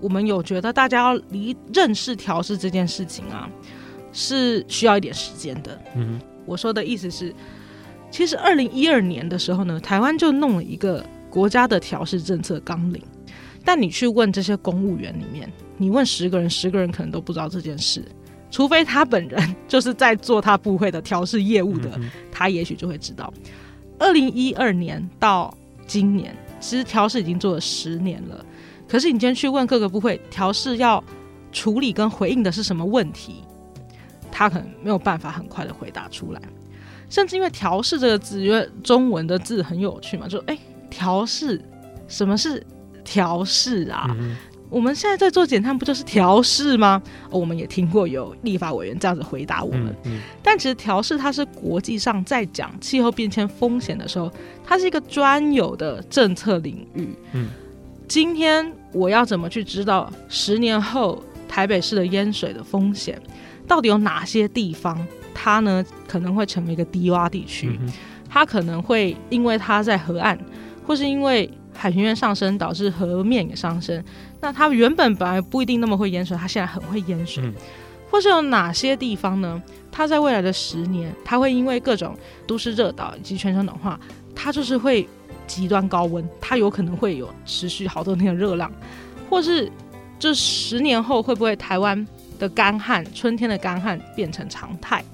我们有觉得大家要离认识调试这件事情啊，是需要一点时间的。嗯，我说的意思是，其实二零一二年的时候呢，台湾就弄了一个国家的调试政策纲领。但你去问这些公务员里面，你问十个人，十个人可能都不知道这件事，除非他本人就是在做他部会的调试业务的，嗯、他也许就会知道。二零一二年到今年，其实调试已经做了十年了。可是你今天去问各个部会调试要处理跟回应的是什么问题，他可能没有办法很快的回答出来。甚至因为调试这个字，因为中文的字很有趣嘛，就哎调试，什么是调试啊？嗯、我们现在在做减碳，不就是调试吗？哦，我们也听过有立法委员这样子回答我们。嗯嗯、但其实调试它是国际上在讲气候变迁风险的时候，它是一个专有的政策领域。嗯。今天我要怎么去知道十年后台北市的淹水的风险到底有哪些地方？它呢可能会成为一个低洼地区，它可能会因为它在河岸，或是因为海平面上升导致河面也上升。那它原本本来不一定那么会淹水，它现在很会淹水，或是有哪些地方呢？它在未来的十年，它会因为各种都市热岛以及全球暖化，它就是会。极端高温，它有可能会有持续好多天的热浪，或是这十年后会不会台湾的干旱，春天的干旱变成常态？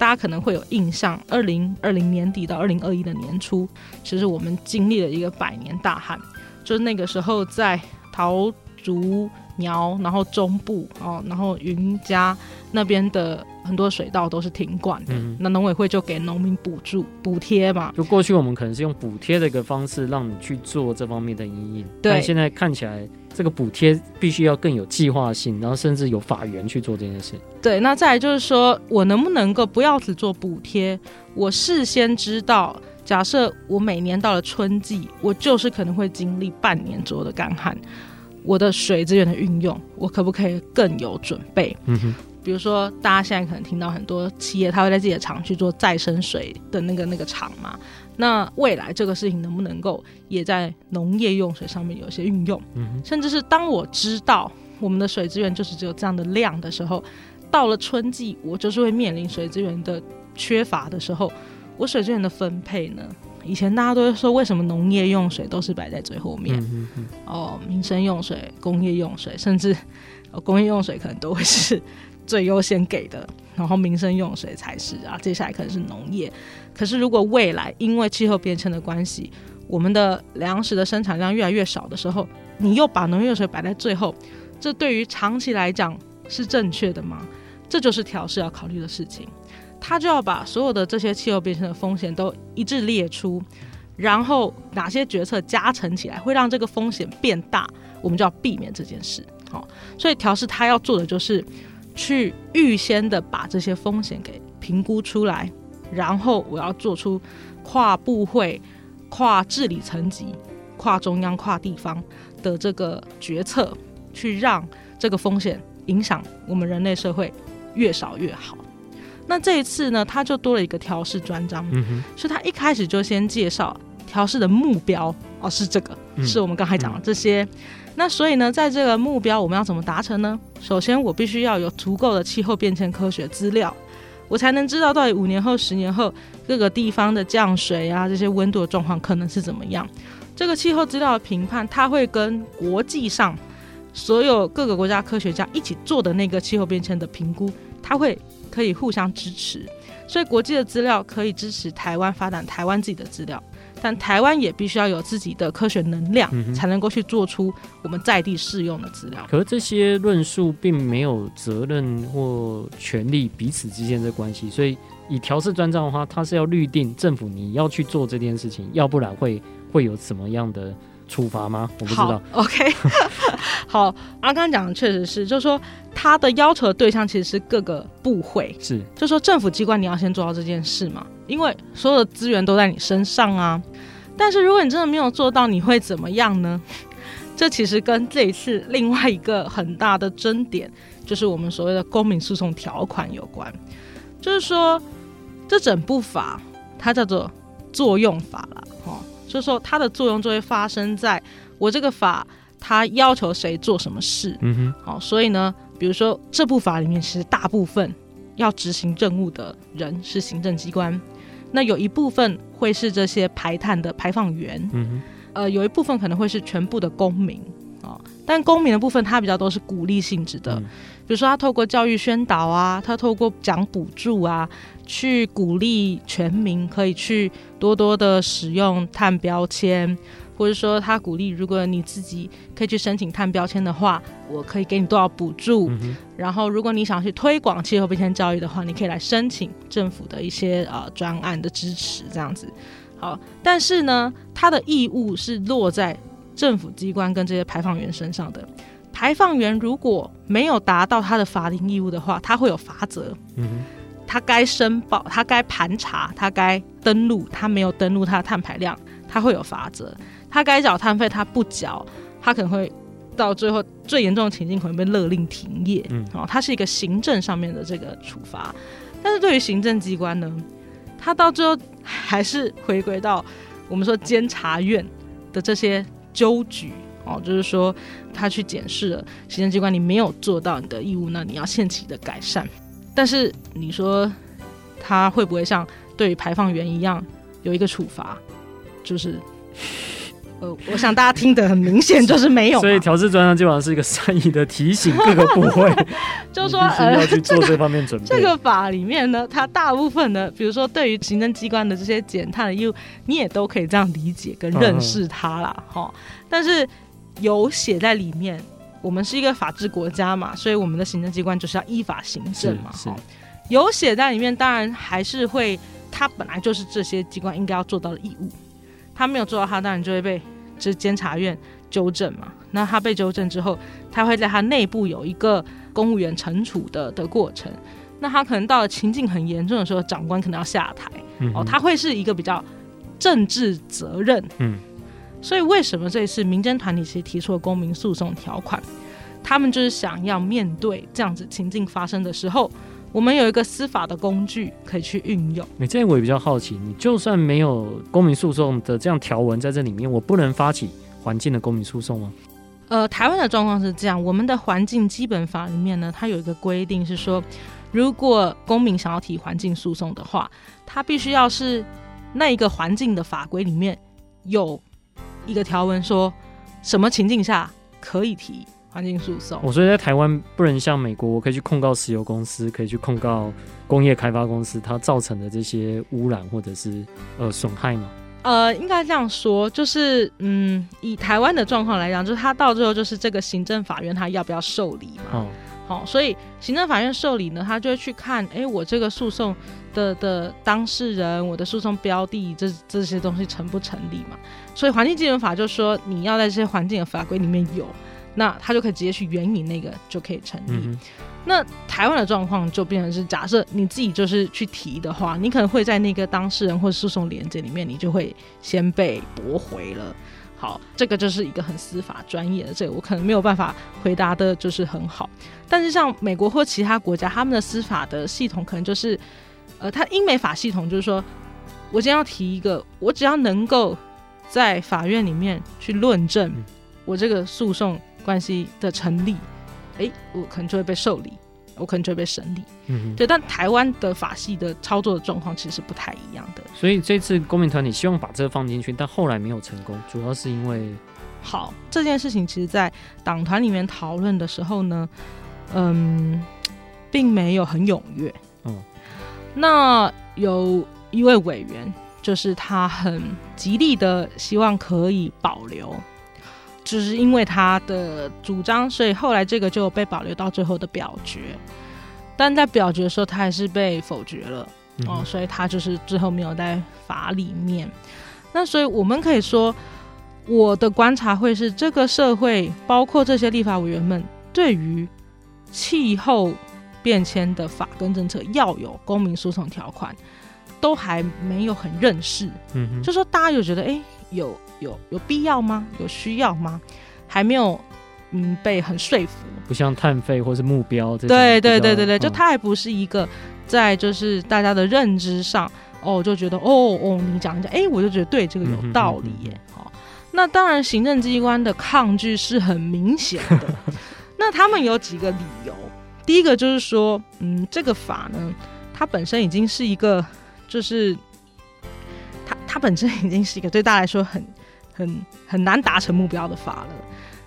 大家可能会有印象，二零二零年底到二零二一的年初，其实我们经历了一个百年大旱，就是那个时候在桃竹苗，然后中部哦，然后云嘉那边的。很多水稻都是停管的，嗯、那农委会就给农民补助补贴嘛。就过去我们可能是用补贴的一个方式让你去做这方面的营。但现在看起来，这个补贴必须要更有计划性，然后甚至有法源去做这件事。对，那再来就是说我能不能够不要只做补贴？我事先知道，假设我每年到了春季，我就是可能会经历半年左右的干旱，我的水资源的运用，我可不可以更有准备？嗯哼。比如说，大家现在可能听到很多企业，他会在自己的厂去做再生水的那个那个厂嘛。那未来这个事情能不能够也在农业用水上面有一些运用？嗯。甚至是当我知道我们的水资源就是只有这样的量的时候，到了春季，我就是会面临水资源的缺乏的时候，我水资源的分配呢？以前大家都会说，为什么农业用水都是摆在最后面？嗯哦，民生用水、工业用水，甚至、哦、工业用水可能都会是最优先给的，然后民生用水才是啊，接下来可能是农业。可是如果未来因为气候变迁的关系，我们的粮食的生产量越来越少的时候，你又把农业用水摆在最后，这对于长期来讲是正确的吗？这就是调适要考虑的事情。他就要把所有的这些气候变迁的风险都一致列出，然后哪些决策加成起来会让这个风险变大，我们就要避免这件事。好，所以调适他要做的就是去预先的把这些风险给评估出来，然后我要做出跨部会、跨治理层级、跨中央、跨地方的这个决策，去让这个风险影响我们人类社会越少越好。那这一次呢，他就多了一个调试专章，嗯哼，所以他一开始就先介绍调试的目标哦，是这个，嗯、是我们刚才讲的这些。嗯、那所以呢，在这个目标我们要怎么达成呢？首先，我必须要有足够的气候变迁科学资料，我才能知道到底五年后、十年后各个地方的降水啊，这些温度的状况可能是怎么样。这个气候资料的评判，它会跟国际上所有各个国家科学家一起做的那个气候变迁的评估，它会。可以互相支持，所以国际的资料可以支持台湾发展台湾自己的资料，但台湾也必须要有自己的科学能量，才能够去做出我们在地适用的资料。可是这些论述并没有责任或权利彼此之间的关系，所以以调试专章的话，它是要律定政府你要去做这件事情，要不然会会有什么样的处罚吗？我不知道。OK，好，阿，刚刚讲的确实是，就是说他的要求的对象其实是各个部会，是，就是说政府机关你要先做到这件事嘛，因为所有的资源都在你身上啊。但是如果你真的没有做到，你会怎么样呢？这其实跟这一次另外一个很大的争点，就是我们所谓的公民诉讼条款有关，就是说这整部法它叫做作用法了，哦。就是说，它的作用就会发生在我这个法，它要求谁做什么事。嗯哼。好，所以呢，比如说这部法里面，其实大部分要执行任务的人是行政机关，那有一部分会是这些排碳的排放源。嗯。呃，有一部分可能会是全部的公民啊，但公民的部分它比较都是鼓励性质的，嗯、比如说他透过教育宣导啊，他透过讲补助啊。去鼓励全民可以去多多的使用碳标签，或者说他鼓励，如果你自己可以去申请碳标签的话，我可以给你多少补助。嗯、然后，如果你想去推广气候变迁教育的话，你可以来申请政府的一些呃专案的支持，这样子。好，但是呢，他的义务是落在政府机关跟这些排放员身上的。排放员如果没有达到他的法定义务的话，他会有罚则。嗯他该申报，他该盘查，他该登录，他没有登录他的碳排量，他会有罚则。他该缴摊费，他不缴，他可能会到最后最严重的情境可能被勒令停业。嗯，哦，他是一个行政上面的这个处罚。但是对于行政机关呢，他到最后还是回归到我们说监察院的这些纠举哦，就是说他去检视了行政机关你没有做到你的义务，那你要限期的改善。但是你说他会不会像对于排放源一样有一个处罚？就是呃，我想大家听得很明显，就是没有。所以调制专章基本上是一个善意的提醒各个部会，就是说呃，要去做这方面准备。这个法里面呢，它大部分的，比如说对于行政机关的这些减碳的义务，你也都可以这样理解跟认识它啦。哈、嗯。但是有写在里面。我们是一个法治国家嘛，所以我们的行政机关就是要依法行政嘛。是，是有写在里面，当然还是会，它本来就是这些机关应该要做到的义务，他没有做到，他当然就会被这监察院纠正嘛。那他被纠正之后，他会在他内部有一个公务员惩处的的过程。那他可能到了情境很严重的时候，长官可能要下台。嗯、哦，他会是一个比较政治责任。嗯。所以，为什么这一次民间团体其实提出了公民诉讼条款？他们就是想要面对这样子情境发生的时候，我们有一个司法的工具可以去运用。你这样我也比较好奇，你就算没有公民诉讼的这样条文在这里面，我不能发起环境的公民诉讼吗？呃，台湾的状况是这样，我们的环境基本法里面呢，它有一个规定是说，如果公民想要提环境诉讼的话，它必须要是那一个环境的法规里面有一个条文说，什么情境下可以提环境诉讼。我所以在台湾不能像美国，我可以去控告石油公司，可以去控告工业开发公司，它造成的这些污染或者是呃损害吗？呃，应该这样说，就是嗯，以台湾的状况来讲，就是他到最后就是这个行政法院他要不要受理嘛？哦，好，所以行政法院受理呢，他就会去看，哎，我这个诉讼的的当事人，我的诉讼标的，这这些东西成不成立嘛？所以环境基本法就说，你要在这些环境的法规里面有，那他就可以直接去援引那个就可以成立。嗯那台湾的状况就变成是，假设你自己就是去提的话，你可能会在那个当事人或诉讼连接里面，你就会先被驳回了。好，这个就是一个很司法专业的，这个我可能没有办法回答的，就是很好。但是像美国或其他国家，他们的司法的系统可能就是，呃，他英美法系统就是说，我今天要提一个，我只要能够在法院里面去论证我这个诉讼关系的成立。哎，我可能就会被受理，我可能就会被审理。嗯，对。但台湾的法系的操作的状况其实是不太一样的。所以这次公民团体希望把这个放进去，但后来没有成功，主要是因为……好，这件事情其实，在党团里面讨论的时候呢，嗯，并没有很踊跃。嗯，那有一位委员，就是他很极力的希望可以保留。就是因为他的主张，所以后来这个就被保留到最后的表决。但在表决的时候，他还是被否决了、嗯、哦，所以他就是最后没有在法里面。那所以我们可以说，我的观察会是，这个社会包括这些立法委员们，对于气候变迁的法跟政策要有公民诉讼条款，都还没有很认识。嗯，就说大家有觉得，哎、欸，有。有有必要吗？有需要吗？还没有，嗯，被很说服。不像碳费或是目标。对对对对对，就它还不是一个在就是大家的认知上哦，就觉得哦哦，你讲一讲，哎，我就觉得对这个有道理耶。好、嗯哦，那当然行政机关的抗拒是很明显的。那他们有几个理由，第一个就是说，嗯，这个法呢，它本身已经是一个，就是它它本身已经是一个对大家来说很。很很难达成目标的法了，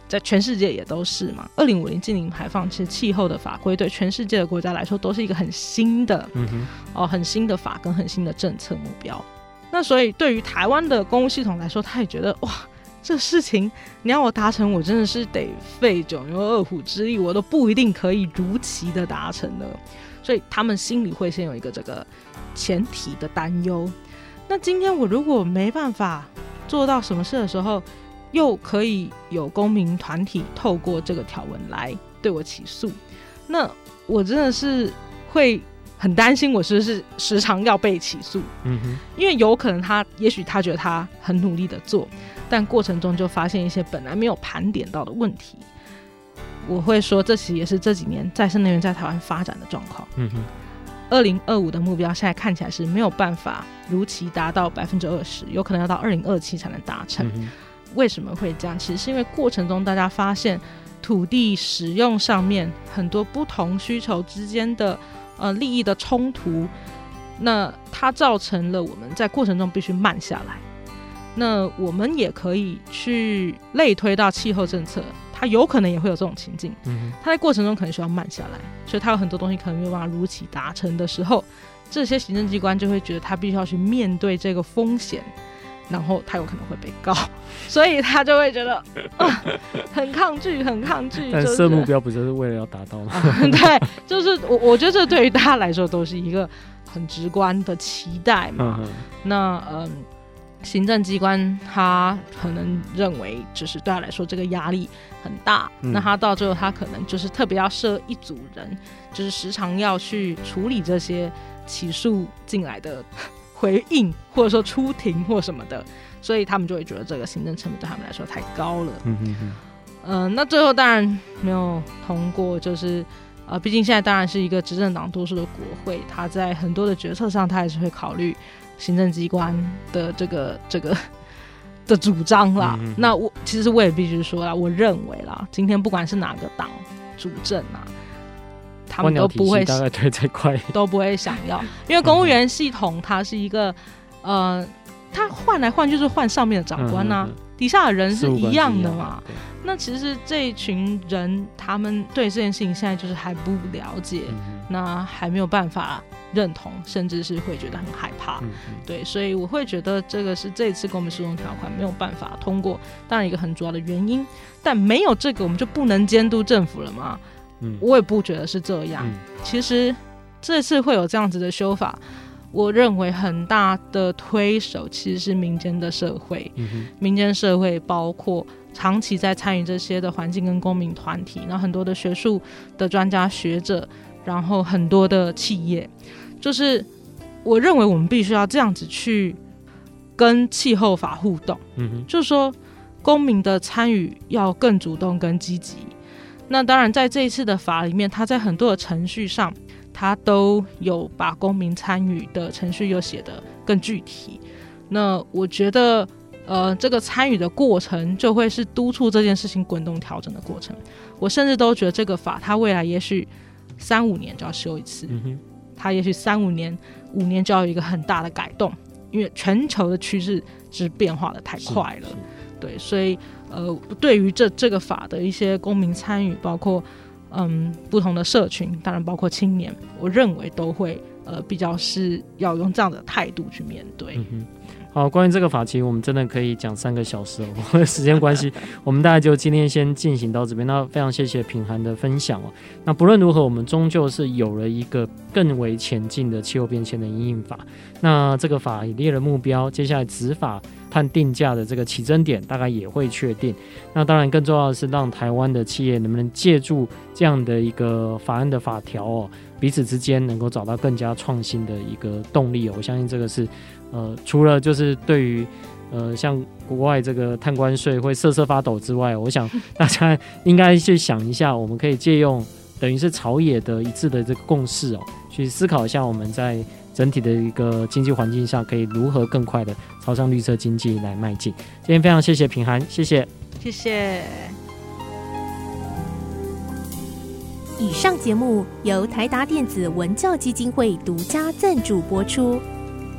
在全世界也都是嘛。二零五零净零排放，其实气候的法规对全世界的国家来说都是一个很新的，嗯哼，哦，很新的法跟很新的政策目标。那所以对于台湾的公务系统来说，他也觉得哇，这事情你要我达成，我真的是得费九牛二虎之力，我都不一定可以如期的达成的。所以他们心里会先有一个这个前提的担忧。那今天我如果没办法。做到什么事的时候，又可以有公民团体透过这个条文来对我起诉，那我真的是会很担心，我是不是时常要被起诉？嗯哼，因为有可能他，也许他觉得他很努力的做，但过程中就发现一些本来没有盘点到的问题。我会说，这其实也是这几年再生能源在台湾发展的状况。嗯哼。二零二五的目标现在看起来是没有办法如期达到百分之二十，有可能要到二零二七才能达成。嗯。为什么会这样？其实是因为过程中大家发现土地使用上面很多不同需求之间的呃利益的冲突，那它造成了我们在过程中必须慢下来。那我们也可以去类推到气候政策。他有可能也会有这种情境，嗯，他在过程中可能需要慢下来，所以他有很多东西可能没有办法如期达成的时候，这些行政机关就会觉得他必须要去面对这个风险，然后他有可能会被告，所以他就会觉得、呃、很抗拒，很抗拒。但设目标不就是为了要达到吗？啊、对，就是我我觉得这对于大家来说都是一个很直观的期待嘛。嗯、那嗯。行政机关他可能认为，就是对他来说这个压力很大，嗯，那他到最后他可能就是特别要设一组人，就是时常要去处理这些起诉进来的回应，或者说出庭或什么的，所以他们就会觉得这个行政成本对他们来说太高了。嗯嗯嗯。呃，那最后当然没有通过，就是呃，毕竟现在当然是一个执政党多数的国会，他在很多的决策上他还是会考虑。行政机关的这个这个的主张啦。那我其实我也必须说啦，我认为啦，今天不管是哪个党主政啊，他们都不会大概推这块都不会想要，因为公务员系统它是一个呃，它换来换去就是换上面的长官呐、底下的人是一样的嘛。那其实这一群人，他们对这件事情现在就是还不了解，嗯、那还没有办法认同，甚至是会觉得很害怕。对，所以我会觉得这个是这一次公民诉讼条款没有办法通过，当然一个很主要的原因。但没有这个，我们就不能监督政府了吗？嗯，我也不觉得是这样。嗯、其实这次会有这样子的修法，我认为很大的推手其实是民间的社会，嗯、民间社会包括。长期在参与这些的环境跟公民团体，然后很多的学术的专家学者，然后很多的企业，就是我认为我们必须要这样子去跟气候法互动。嗯哼，就是说公民的参与要更主动、跟积极。那当然，在这一次的法里面，它在很多的程序上，它都有把公民参与的程序又写得更具体。那我觉得。呃，这个参与的过程就会是督促这件事情滚动调整的过程。我甚至都觉得这个法，它未来也许三五年就要修一次，嗯、它也许三五年、五年就要有一个很大的改动，因为全球的趋势是变化的太快了。对，所以呃，对于这这个法的一些公民参与，包括嗯不同的社群，当然包括青年，我认为都会呃比较是要用这样的态度去面对。嗯好，关于这个法，其实我们真的可以讲三个小时哦。时间关系，我们大概就今天先进行到这边。那非常谢谢品涵的分享哦。那不论如何，我们终究是有了一个更为前进的气候变迁的阴影法。那这个法也列了目标，接下来执法判定价的这个起征点大概也会确定。那当然更重要的是，让台湾的企业能不能借助这样的一个法案的法条哦，彼此之间能够找到更加创新的一个动力哦。我相信这个是。呃，除了就是对于呃像国外这个碳关税会瑟瑟发抖之外，我想 大家应该去想一下，我们可以借用等于是朝野的一致的这个共识哦，去思考一下我们在整体的一个经济环境下，可以如何更快的朝向绿色经济来迈进。今天非常谢谢平涵，谢谢，谢谢。以上节目由台达电子文教基金会独家赞助播出。